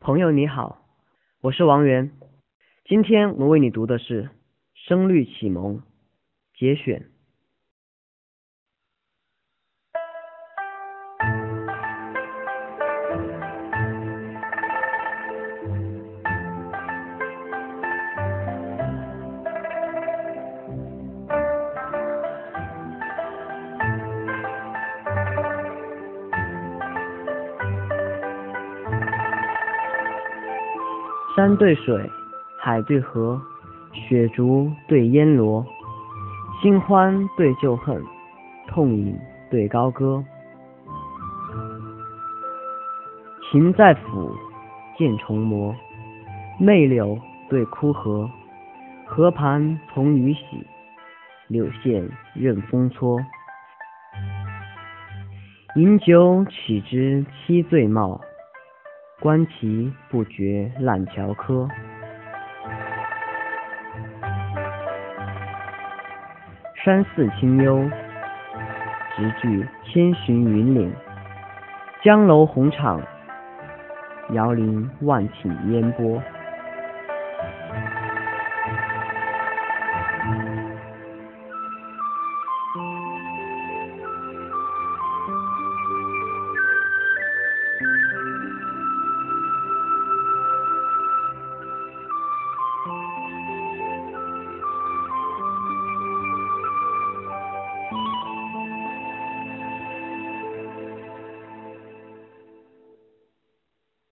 朋友你好，我是王源。今天我为你读的是《声律启蒙》节选。山对水，海对河，雪竹对烟萝，新欢对旧恨，痛饮对高歌。情在抚，剑重磨，媚柳对枯荷，河畔从雨洗，柳线任风搓。饮酒岂知七醉貌？观棋不觉烂桥柯，山寺清幽，直距千寻云岭；江楼红场，遥临万顷烟波。